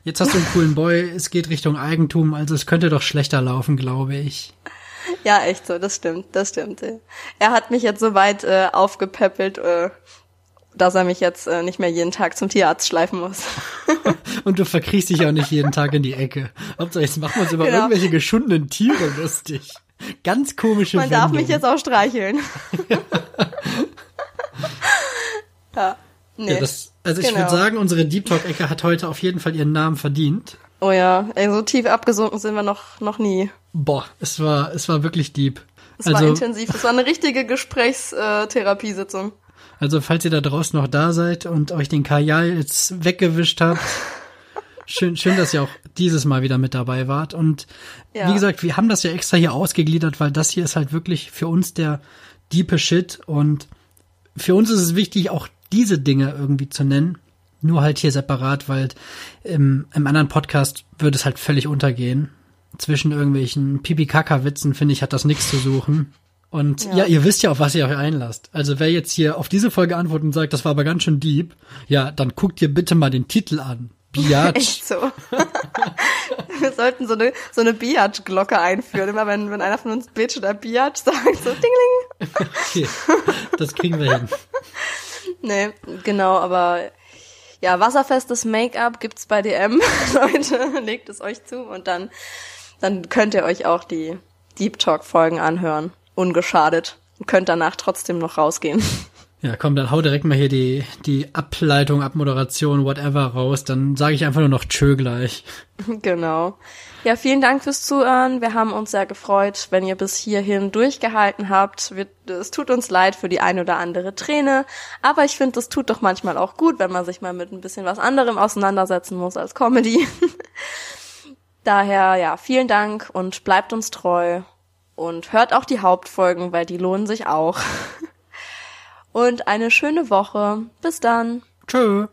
Jetzt hast du einen coolen Boy, es geht Richtung Eigentum, also es könnte doch schlechter laufen, glaube ich. Ja, echt so, das stimmt, das stimmt. Er hat mich jetzt so weit äh, aufgepäppelt, äh, dass er mich jetzt äh, nicht mehr jeden Tag zum Tierarzt schleifen muss. Und du verkriechst dich auch nicht jeden Tag in die Ecke. Hauptsache, jetzt machen wir uns über genau. irgendwelche geschundenen Tiere lustig. Ganz komische Man Wendung. darf mich jetzt auch streicheln. ja. Nee, ja, das, also ich genau. würde sagen, unsere Deep Talk-Ecke hat heute auf jeden Fall ihren Namen verdient. Oh ja, ey, so tief abgesunken sind wir noch, noch nie. Boah, es war, es war wirklich deep. Es also, war intensiv. Es war eine richtige Gesprächstherapiesitzung. Also, falls ihr da draußen noch da seid und euch den Kajal jetzt weggewischt habt, schön, schön, dass ihr auch dieses Mal wieder mit dabei wart. Und ja. wie gesagt, wir haben das ja extra hier ausgegliedert, weil das hier ist halt wirklich für uns der diepe Shit. Und für uns ist es wichtig, auch diese Dinge irgendwie zu nennen. Nur halt hier separat, weil im, im anderen Podcast würde es halt völlig untergehen. Zwischen irgendwelchen Pipi-Kaka-Witzen, finde ich, hat das nichts zu suchen. Und ja. ja. ihr wisst ja, auf was ihr euch einlasst. Also wer jetzt hier auf diese Folge antwortet und sagt, das war aber ganz schön deep, ja, dann guckt ihr bitte mal den Titel an. Biatch. Echt so. Wir sollten so eine, so eine Biatch-Glocke einführen. Immer wenn, wenn einer von uns Bitch oder Biatch sagt, so Dingling. okay, das kriegen wir hin. Nee, genau, aber ja, wasserfestes Make-up gibt's bei DM. Leute, legt es euch zu und dann, dann könnt ihr euch auch die Deep Talk Folgen anhören. Ungeschadet. Und könnt danach trotzdem noch rausgehen. Ja, komm, dann hau direkt mal hier die, die Ableitung, Abmoderation, whatever raus. Dann sage ich einfach nur noch Tschö gleich. Genau. Ja, vielen Dank fürs Zuhören. Wir haben uns sehr gefreut, wenn ihr bis hierhin durchgehalten habt. Wir, es tut uns leid für die ein oder andere Träne, aber ich finde, es tut doch manchmal auch gut, wenn man sich mal mit ein bisschen was anderem auseinandersetzen muss als Comedy. Daher, ja, vielen Dank und bleibt uns treu und hört auch die Hauptfolgen, weil die lohnen sich auch. und eine schöne Woche. Bis dann. Tschö.